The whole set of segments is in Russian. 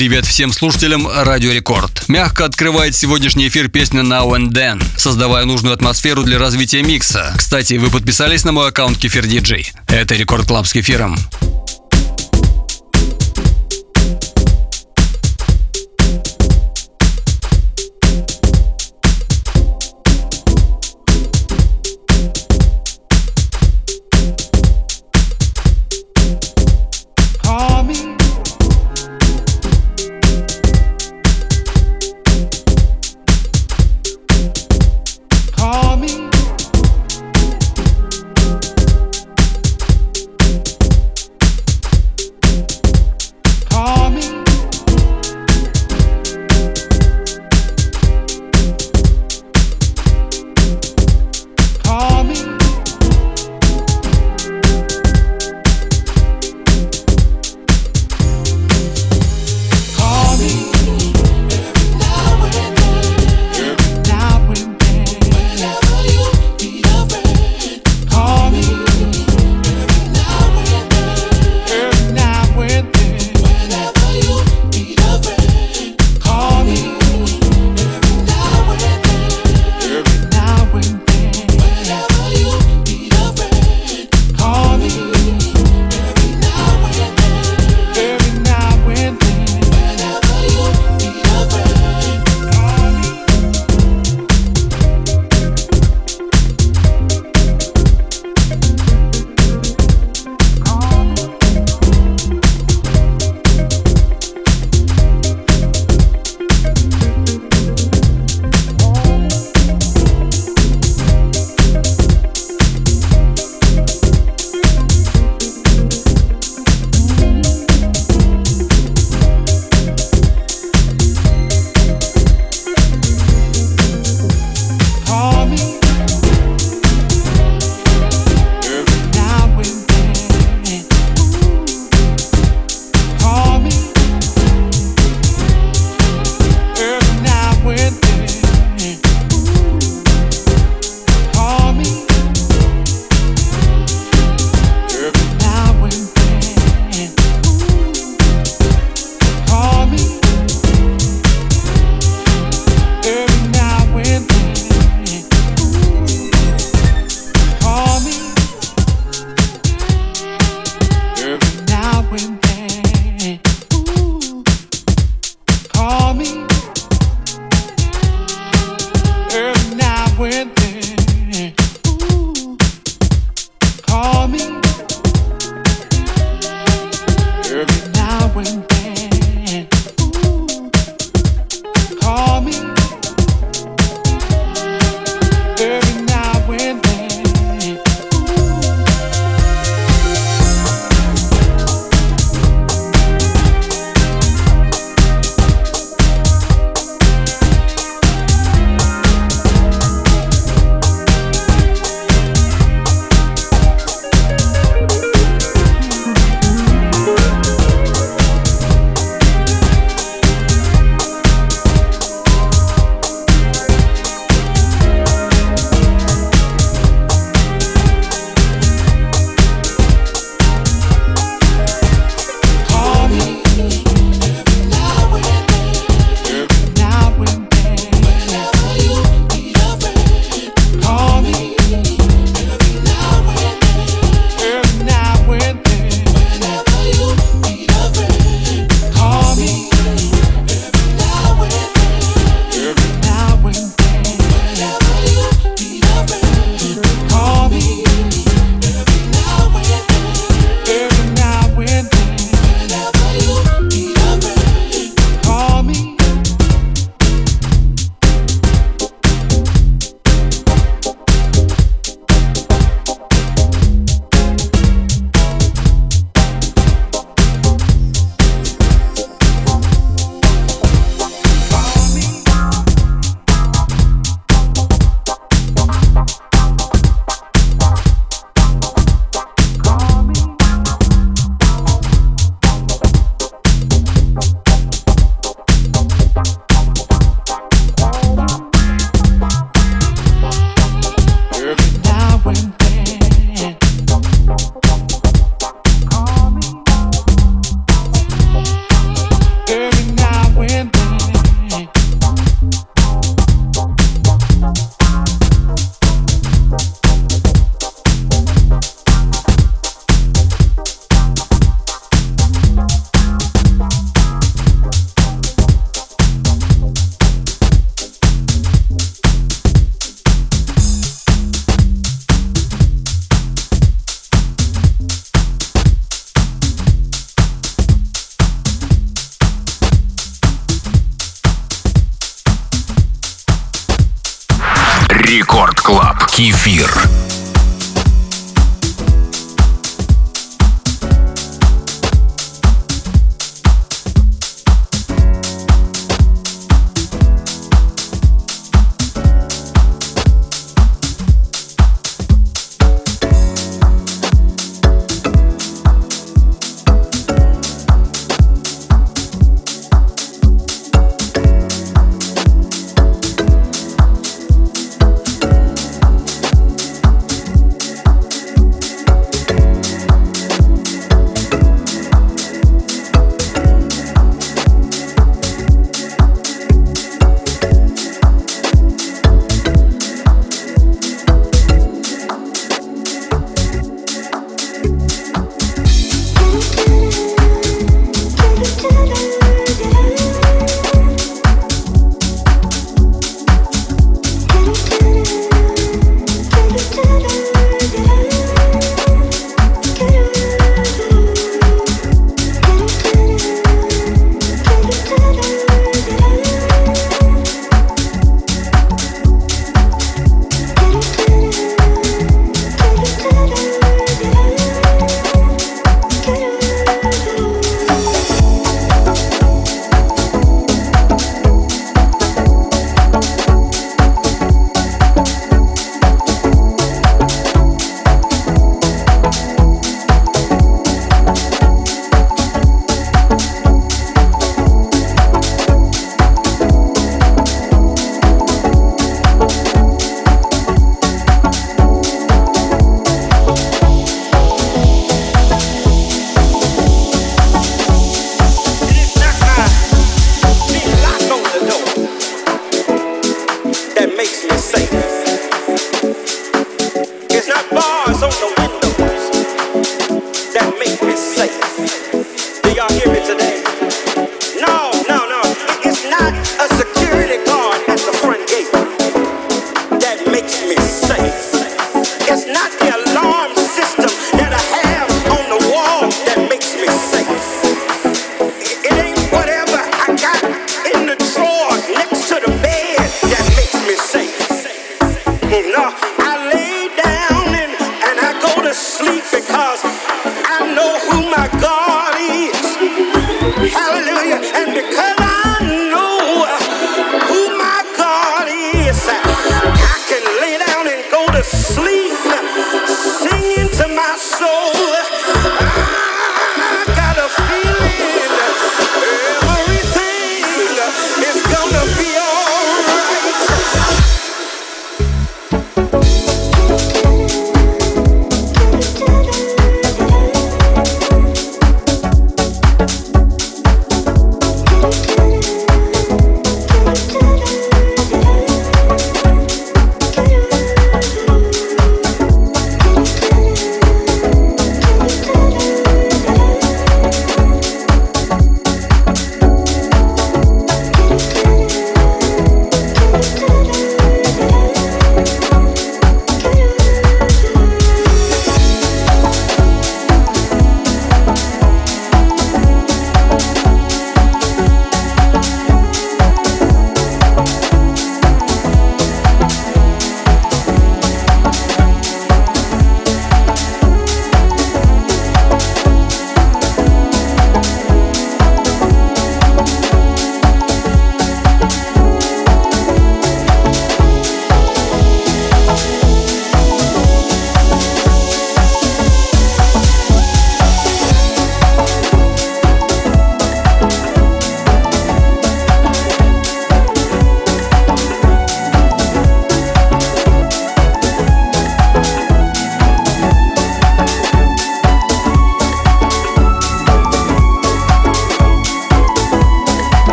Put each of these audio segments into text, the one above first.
Привет всем слушателям Радио Рекорд. Мягко открывает сегодняшний эфир песня Now and Then, создавая нужную атмосферу для развития микса. Кстати, вы подписались на мой аккаунт Кефир Диджей. Это Record Club с Кефиром.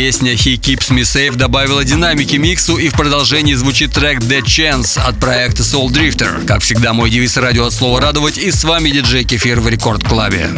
Песня «He Keeps Me Safe» добавила динамики миксу и в продолжении звучит трек «The Chance» от проекта Soul Drifter. Как всегда, мой девиз радио от слова «радовать» и с вами диджей Кефир в Рекорд Клабе.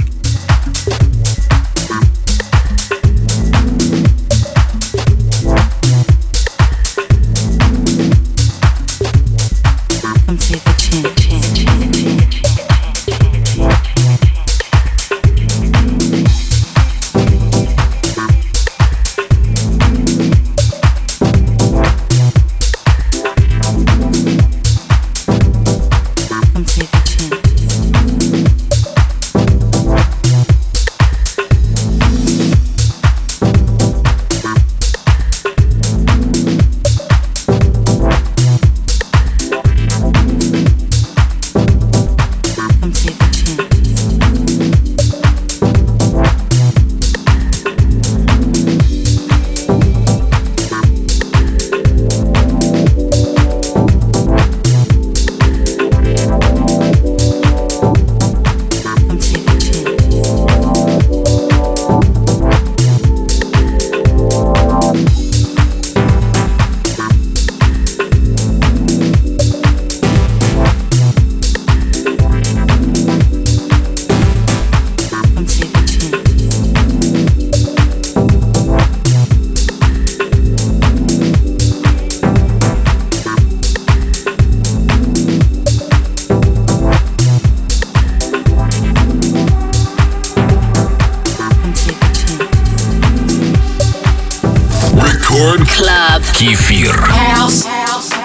Кефир. House.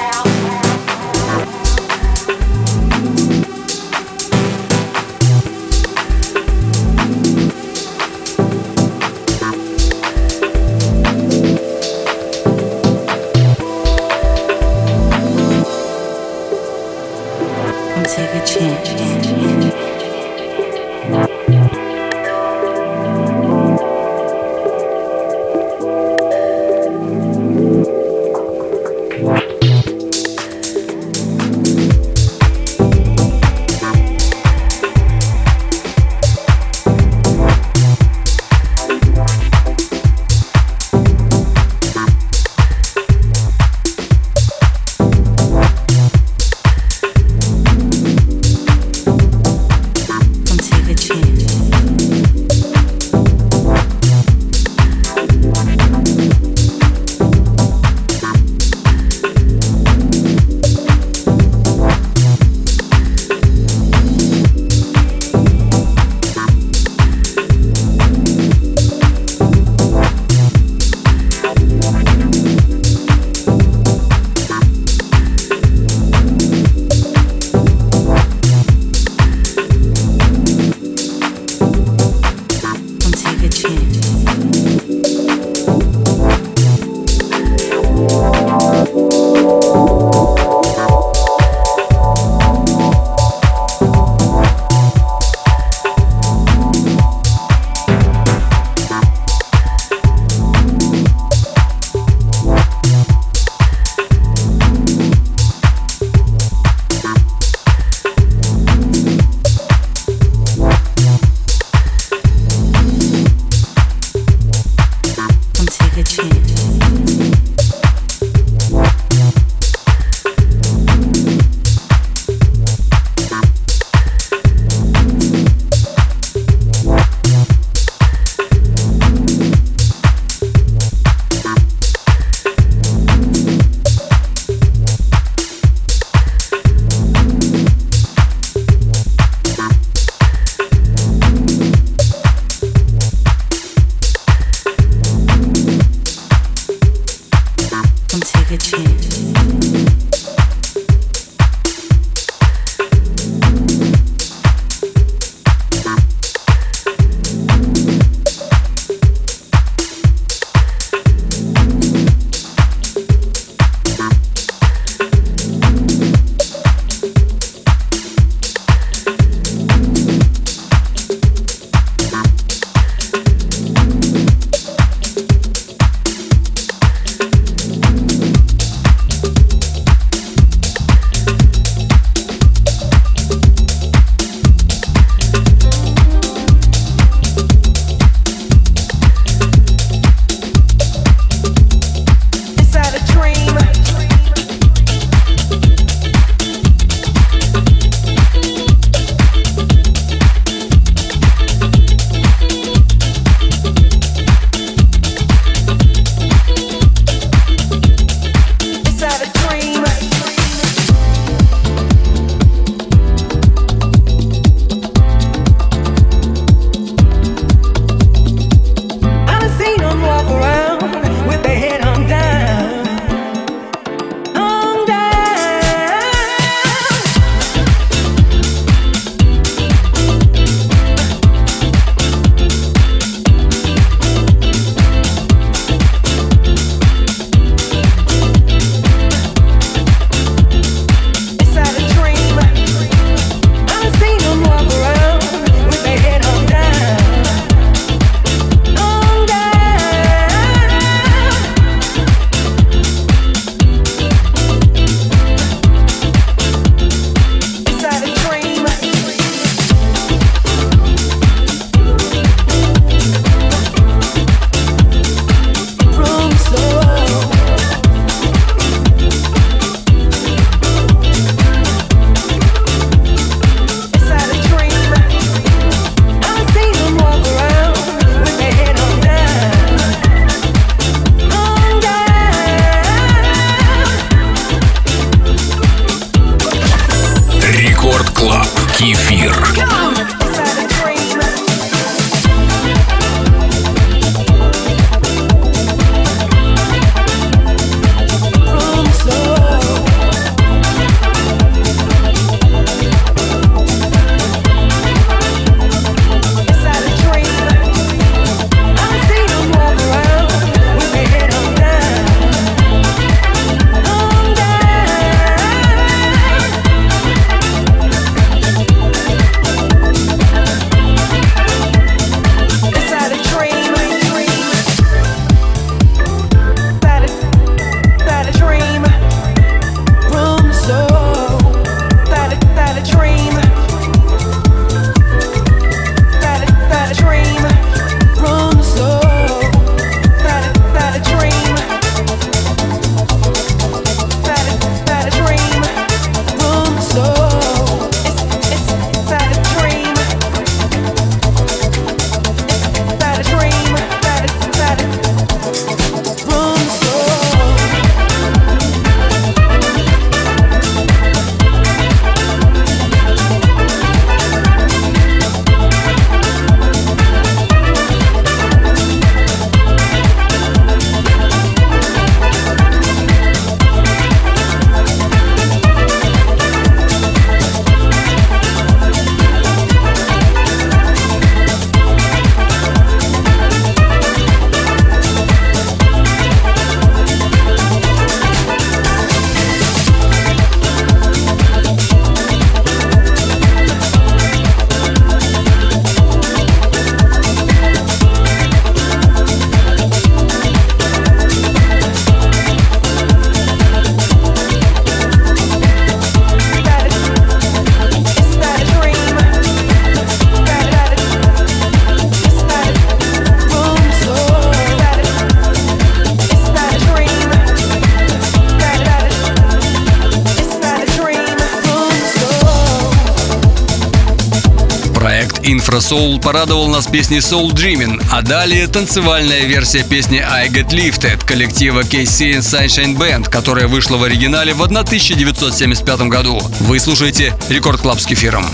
Порадовал нас песней Soul Dreaming, а далее танцевальная версия песни I Get Lifted коллектива KC and Sunshine Band, которая вышла в оригинале в 1975 году. Вы слушаете Record Club с кефиром.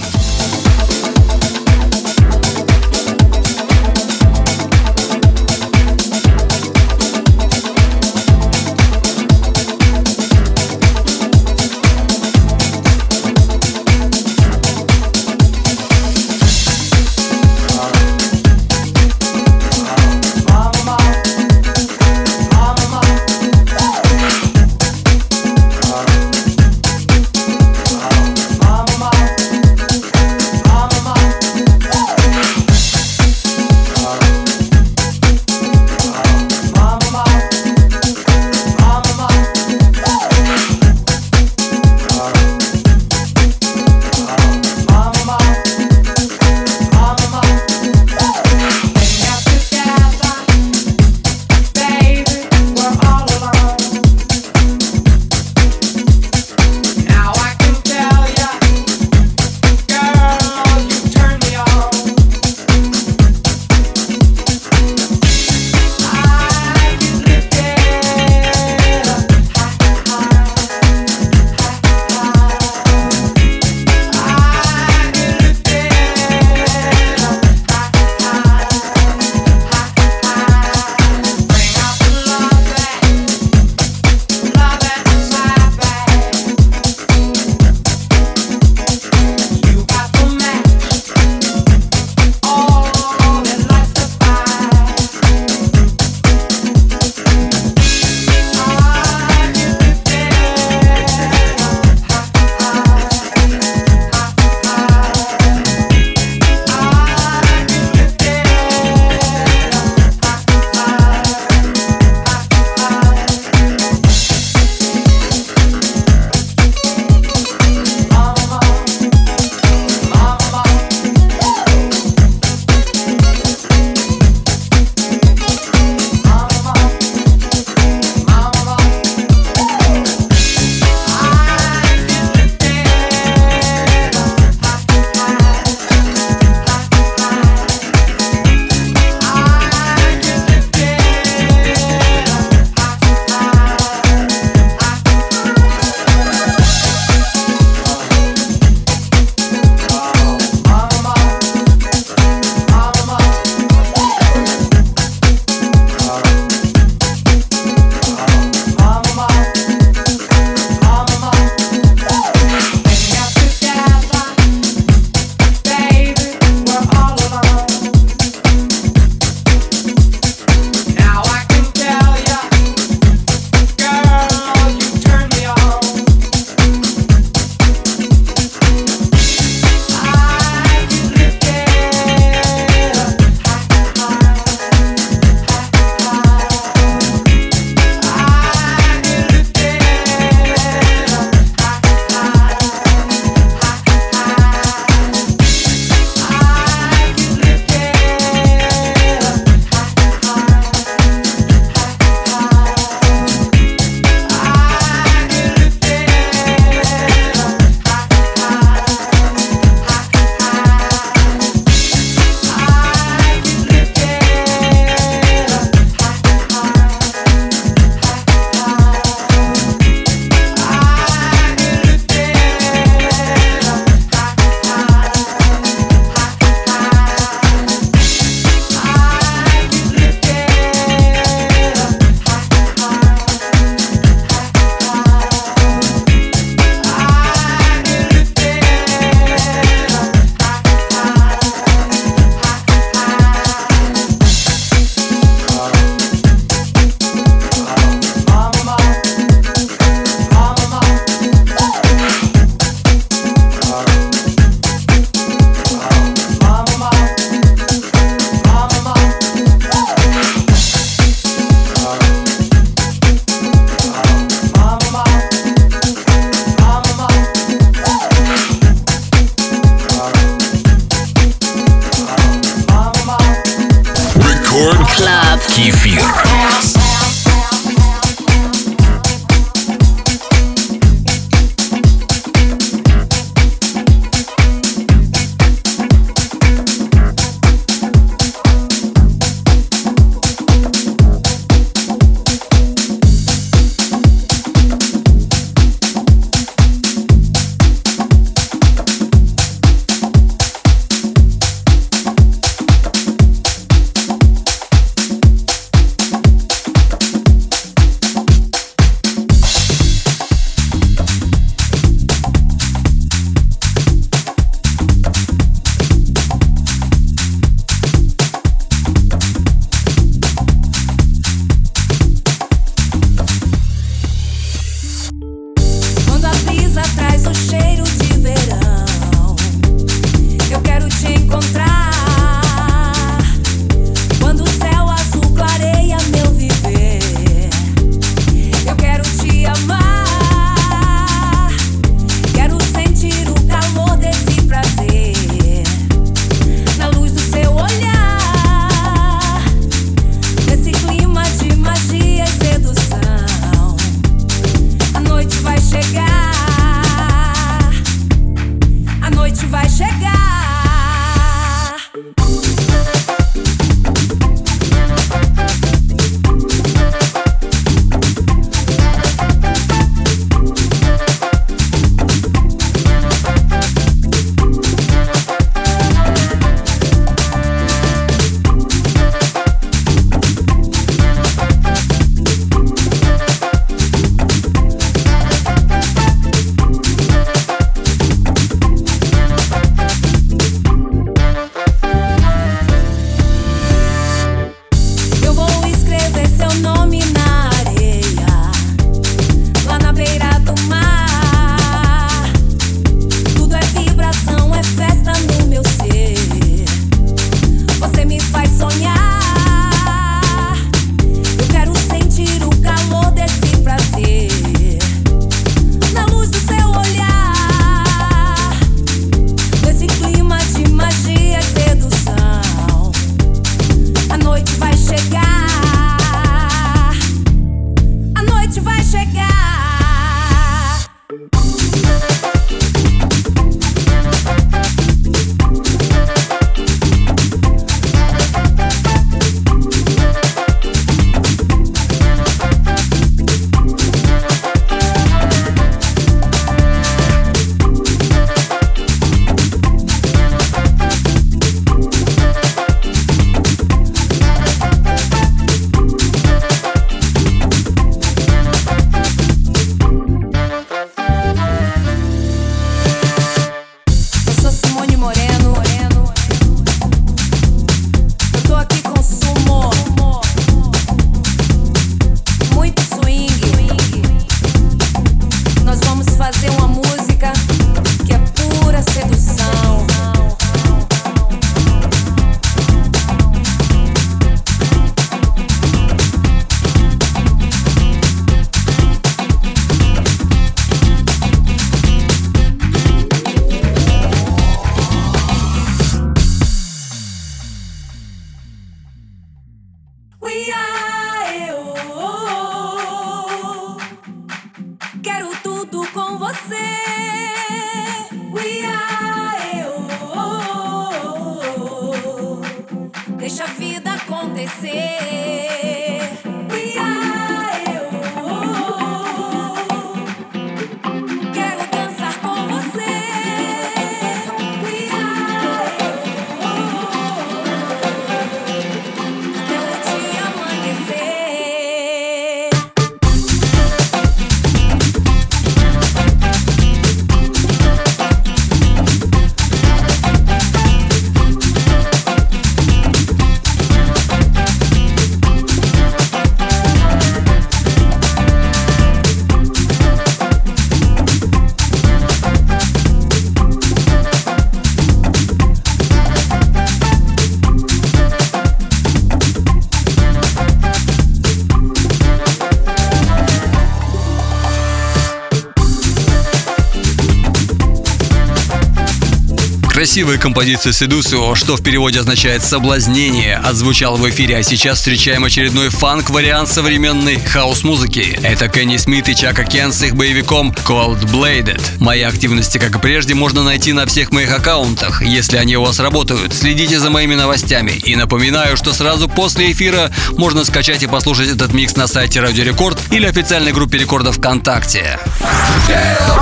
Красивая композиция Seducio, что в переводе означает «соблазнение», отзвучал в эфире, а сейчас встречаем очередной фанк-вариант современной хаос-музыки. Это Кенни Смит и Чака Кен с их боевиком Cold Bladed. Мои активности, как и прежде, можно найти на всех моих аккаунтах, если они у вас работают. Следите за моими новостями. И напоминаю, что сразу после эфира можно скачать и послушать этот микс на сайте Радио Рекорд или официальной группе рекорда ВКонтакте.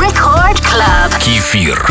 Рекорд Клаб. Кефир.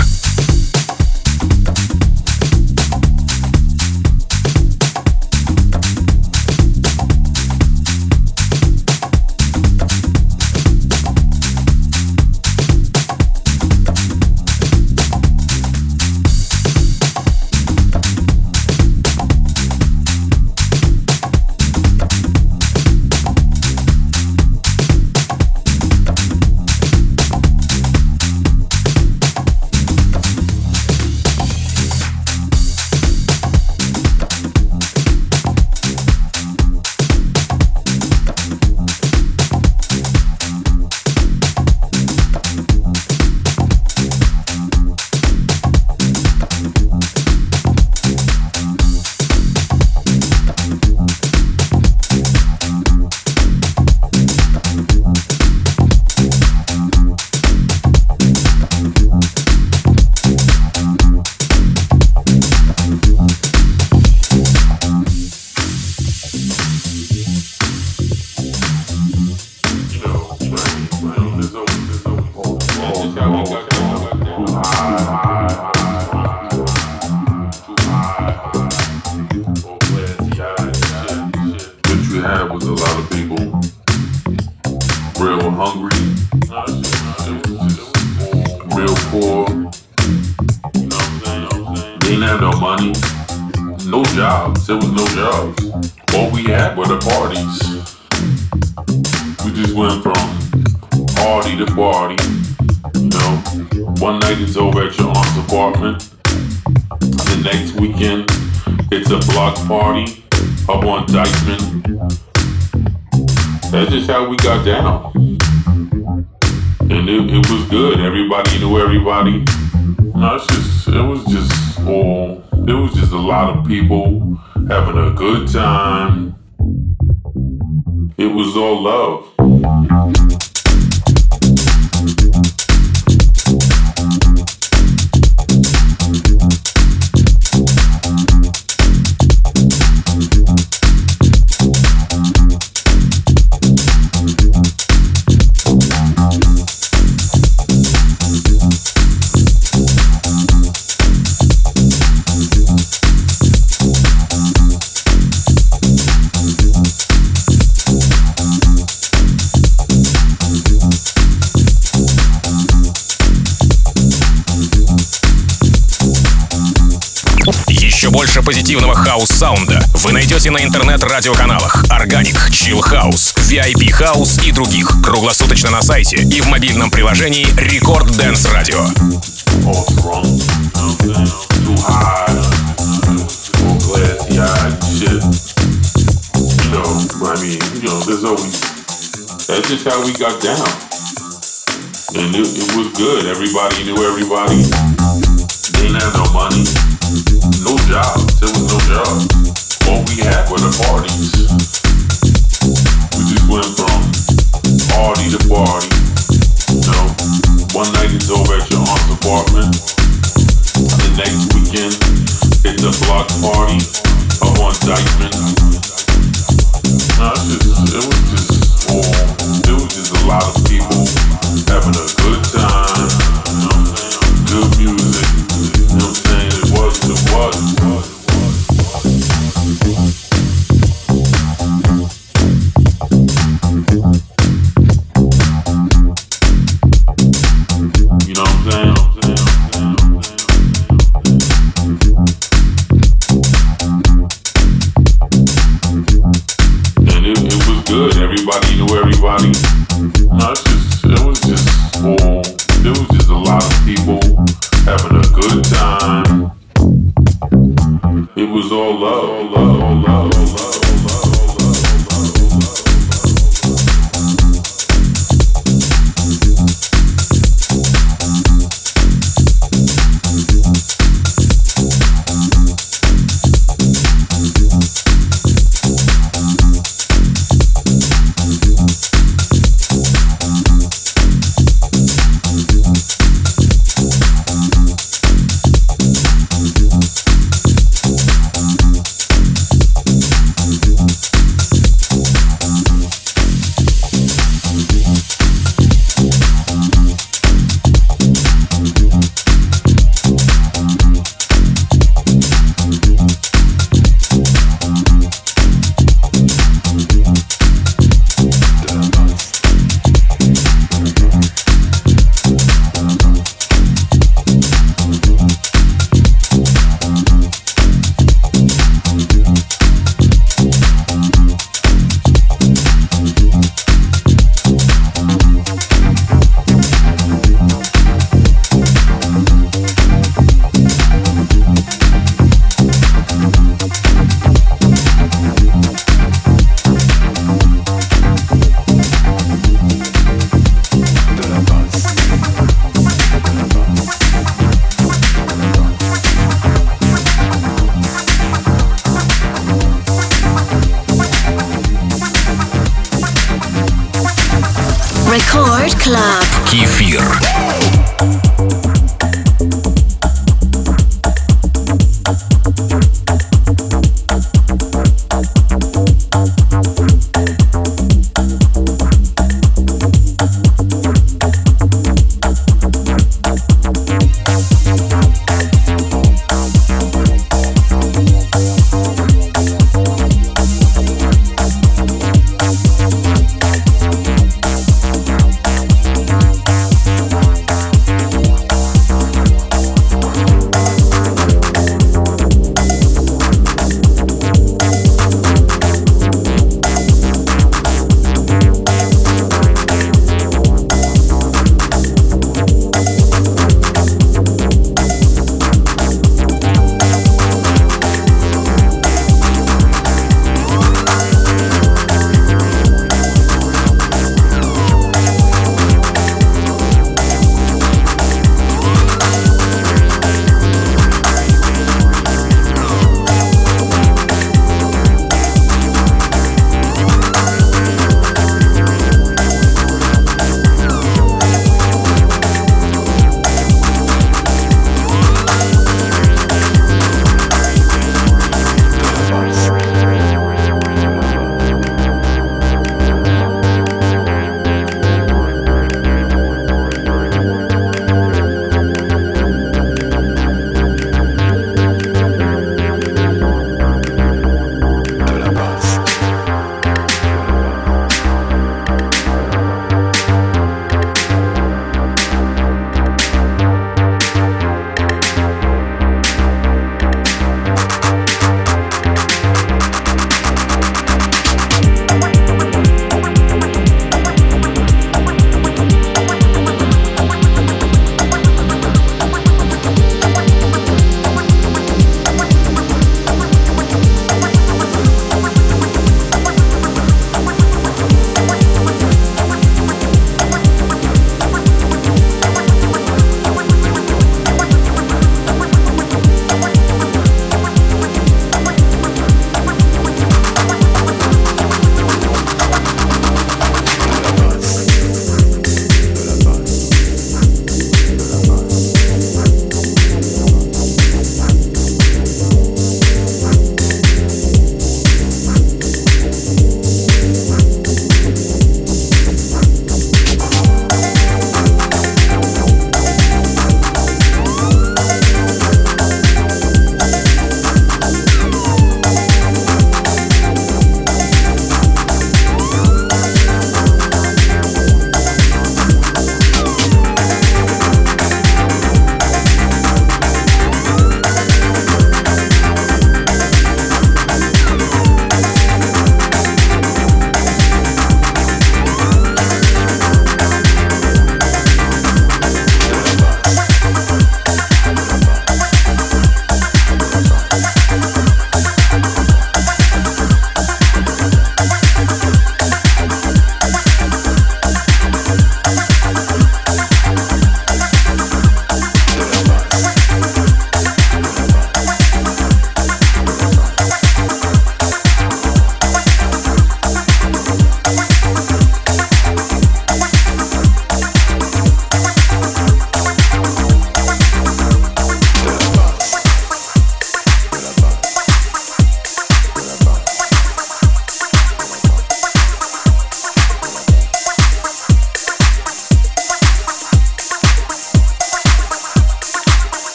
poor. You know what I'm saying? Didn't have no money. No jobs. There was no jobs. All we had were the parties. We just went from party to party. You know, one night it's over at your aunt's apartment. The next weekend, it's a block party up on Dykeman. That's just how we got down and it, it was good. Everybody knew everybody. No, it's just it was just all it was just a lot of people having a good time. It was all love. Больше позитивного хаус-саунда вы найдете на интернет-радиоканалах Organic, Chill House, VIP House и других круглосуточно на сайте и в мобильном приложении Record Dance Radio. That's just how we got down. And it, it was good. Everybody knew everybody. They didn't have no money. No jobs. There was no jobs. All we had were the parties. We just went from party to party. You know, one night it's over at your aunt's apartment. The next weekend it's a block party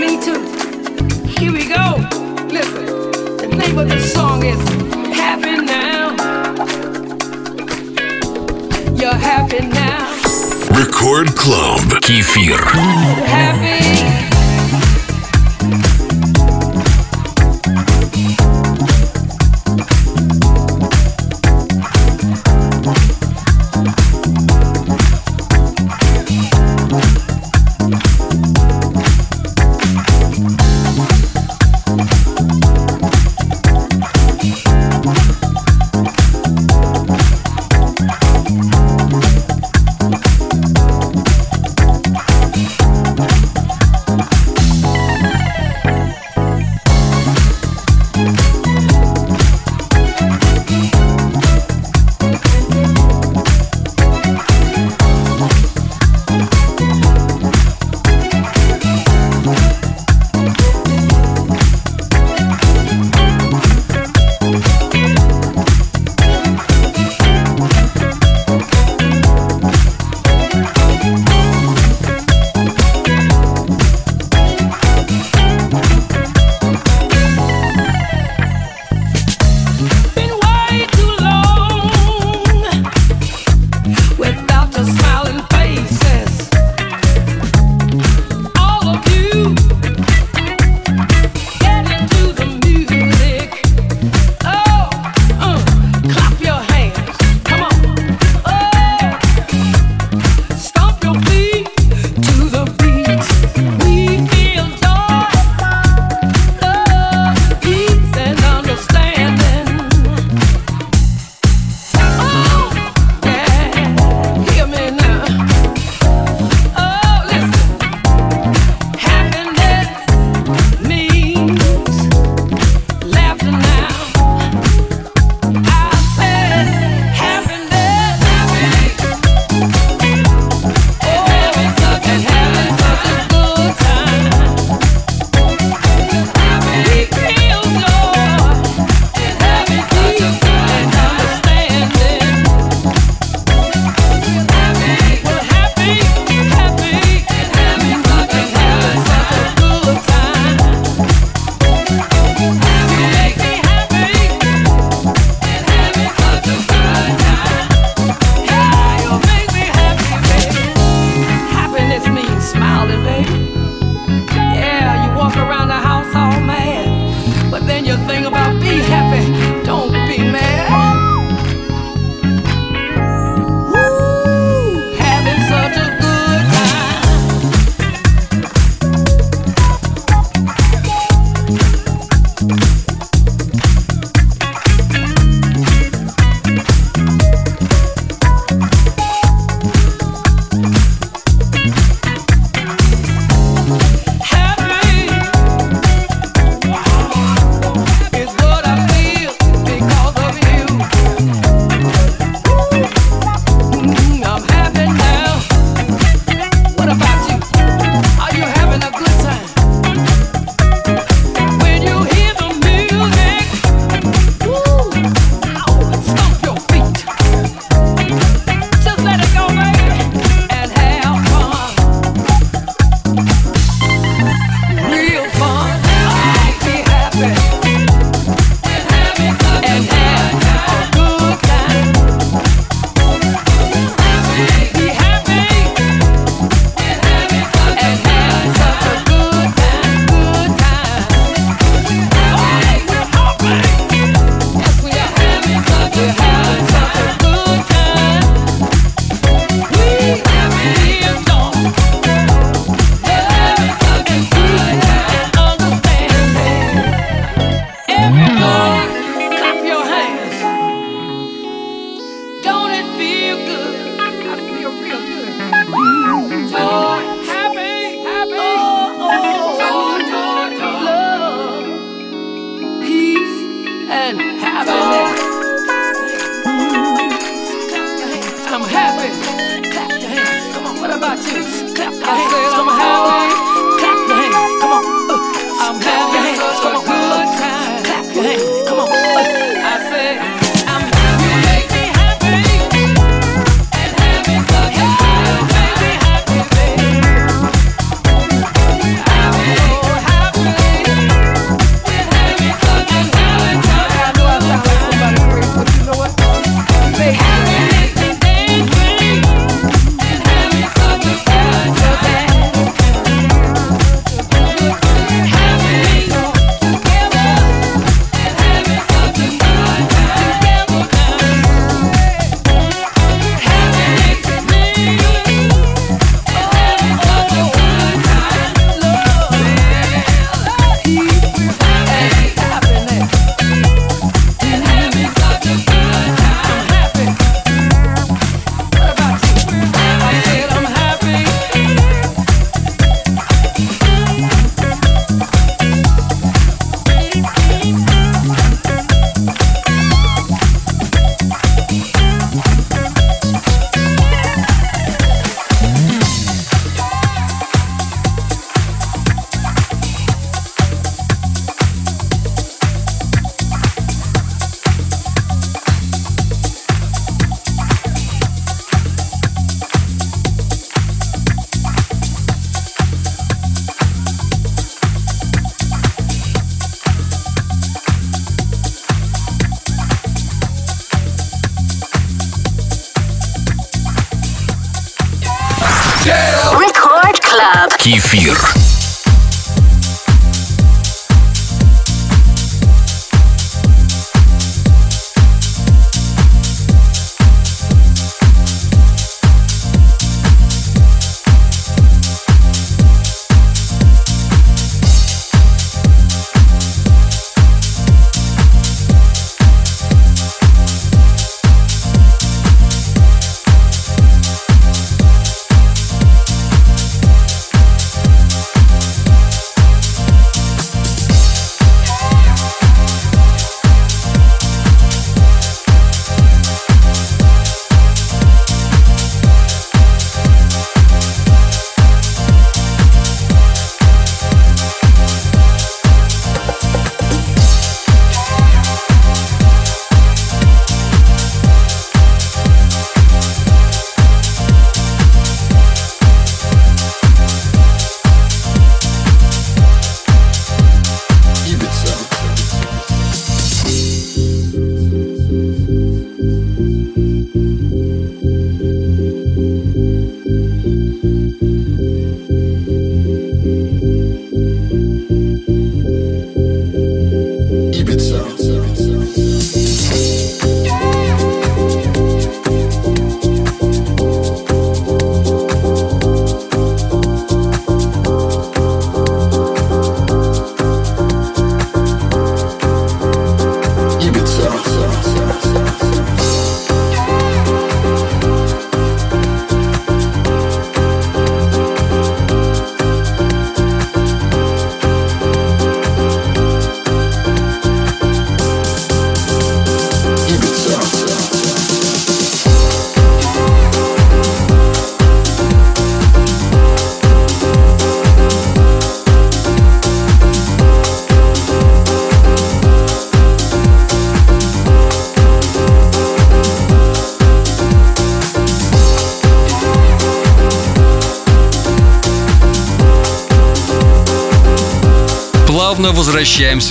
Me too. Here we go. Listen, the name of song is Happy Now. You're happy now. Record Club Kefir. Happy.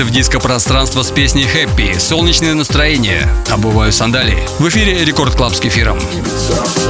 Возвращаемся в диско-пространство с песней «Happy» «Солнечное настроение». Обуваю сандалии. В эфире Record Club с кефиром. Кефир.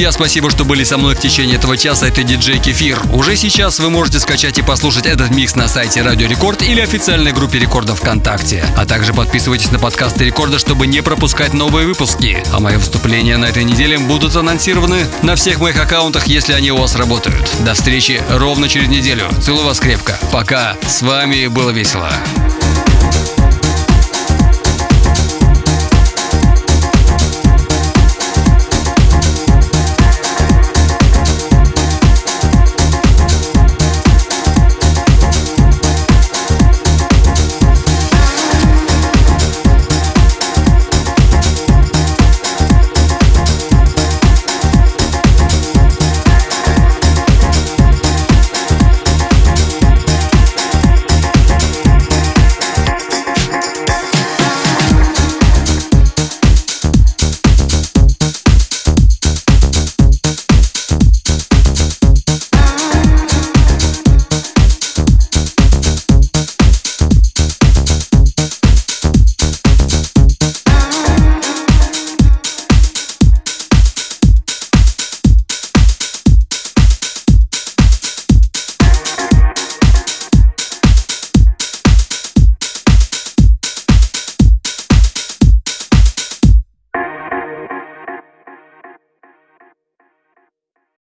Друзья, спасибо, что были со мной в течение этого часа. Это диджей Кефир. Уже сейчас вы можете скачать и послушать этот микс на сайте Радио Рекорд или официальной группе Рекорда ВКонтакте. А также подписывайтесь на подкасты Рекорда, чтобы не пропускать новые выпуски. А мои выступления на этой неделе будут анонсированы на всех моих аккаунтах, если они у вас работают. До встречи ровно через неделю. Целую вас крепко. Пока. С вами было весело.